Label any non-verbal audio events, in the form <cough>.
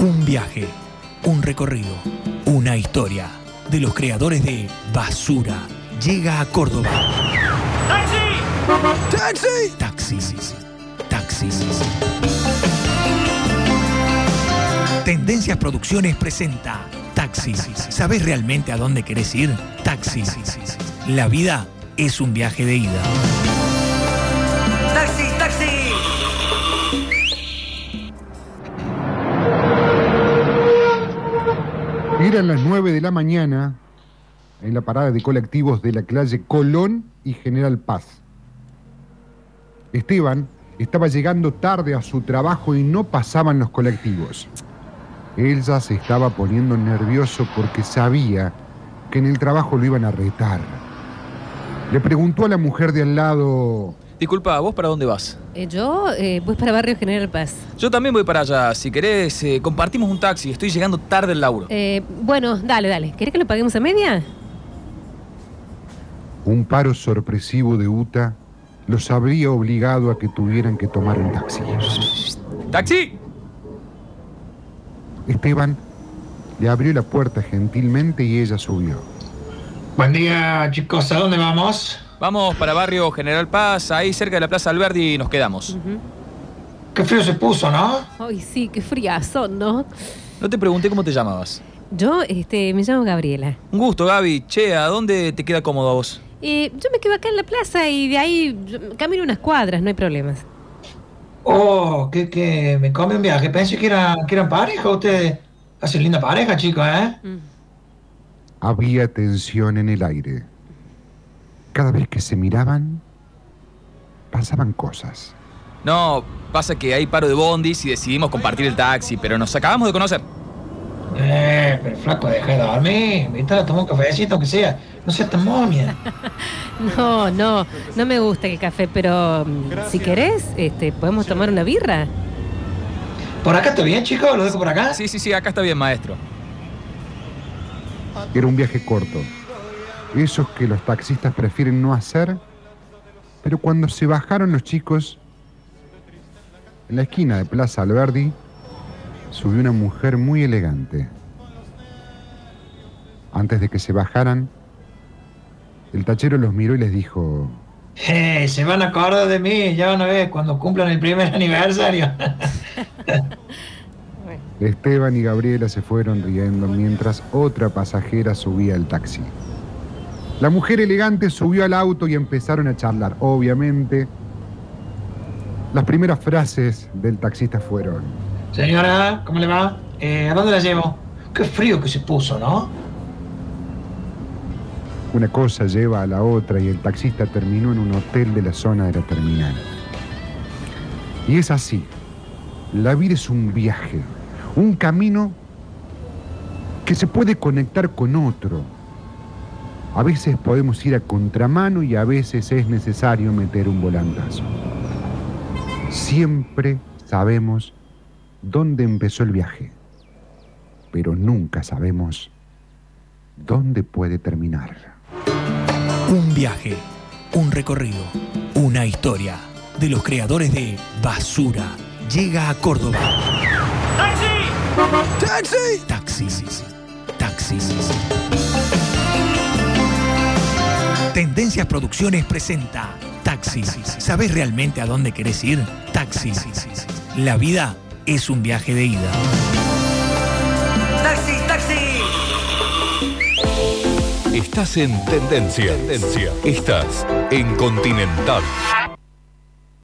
Un viaje, un recorrido, una historia de los creadores de Basura. Llega a Córdoba. ¡Taxi! ¡Taxi! Taxis. Taxis. Tendencias Producciones presenta Taxis. ¿Sabes realmente a dónde querés ir? Taxis. La vida es un viaje de ida. Eran las 9 de la mañana en la parada de colectivos de la calle Colón y General Paz. Esteban estaba llegando tarde a su trabajo y no pasaban los colectivos. Él ya se estaba poniendo nervioso porque sabía que en el trabajo lo iban a retar. Le preguntó a la mujer de al lado, Disculpa, ¿vos para dónde vas? Eh, yo eh, voy para Barrio General Paz. Yo también voy para allá. Si querés, eh, compartimos un taxi. Estoy llegando tarde al laburo. Eh, bueno, dale, dale. ¿Querés que lo paguemos a media? un paro sorpresivo de UTA los habría obligado a que tuvieran que tomar un taxi. ¡Taxi! Esteban le abrió la puerta gentilmente y ella subió. Buen día, chicos. ¿A dónde vamos? Vamos para Barrio General Paz, ahí cerca de la Plaza Alberdi nos quedamos. Qué frío se puso, ¿no? Ay, sí, qué friazo, ¿no? No te pregunté cómo te llamabas. Yo, este, me llamo Gabriela. Un gusto, Gaby. Che, ¿a dónde te queda cómodo a vos? Eh, yo me quedo acá en la plaza y de ahí camino unas cuadras, no hay problemas. Oh, que, que me come un viaje. Pensé que eran, que eran pareja. Ustedes hacen linda pareja, chicos, ¿eh? Mm. Había tensión en el aire. Cada vez que se miraban, pasaban cosas. No, pasa que hay paro de bondis y decidimos compartir el taxi, pero nos acabamos de conocer. Eh, pero flaco, deja de dormir. Invítala a tomar un cafecito, aunque sea. No seas tan momia. <laughs> No, no, no me gusta el café, pero mm, si querés, este, podemos tomar una birra. ¿Por acá está bien, chicos? ¿Lo dejo por acá? Sí, sí, sí, acá está bien, maestro. Era un viaje corto. Esos que los taxistas prefieren no hacer. Pero cuando se bajaron los chicos, en la esquina de Plaza Alberdi, subió una mujer muy elegante. Antes de que se bajaran, el tachero los miró y les dijo, Eh, se van a acordar de mí, ya van a ver, cuando cumplan el primer <laughs> aniversario. <laughs> Esteban y Gabriela se fueron riendo mientras otra pasajera subía al taxi. La mujer elegante subió al auto y empezaron a charlar. Obviamente, las primeras frases del taxista fueron, Señora, ¿cómo le va? Eh, ¿A dónde la llevo? Qué frío que se puso, ¿no? una cosa lleva a la otra y el taxista terminó en un hotel de la zona de la terminal. Y es así. La vida es un viaje, un camino que se puede conectar con otro. A veces podemos ir a contramano y a veces es necesario meter un volantazo. Siempre sabemos dónde empezó el viaje, pero nunca sabemos dónde puede terminar. Un viaje, un recorrido, una historia de los creadores de Basura. Llega a Córdoba. ¡Taxi! ¡Taxi! Taxis. Tendencias Producciones presenta Taxis. ¿Sabes realmente a dónde querés ir? Taxis. La vida es un viaje de ida. ¡Taxi, taxi! Estás en tendencia. Tendencia. Estás en Continental.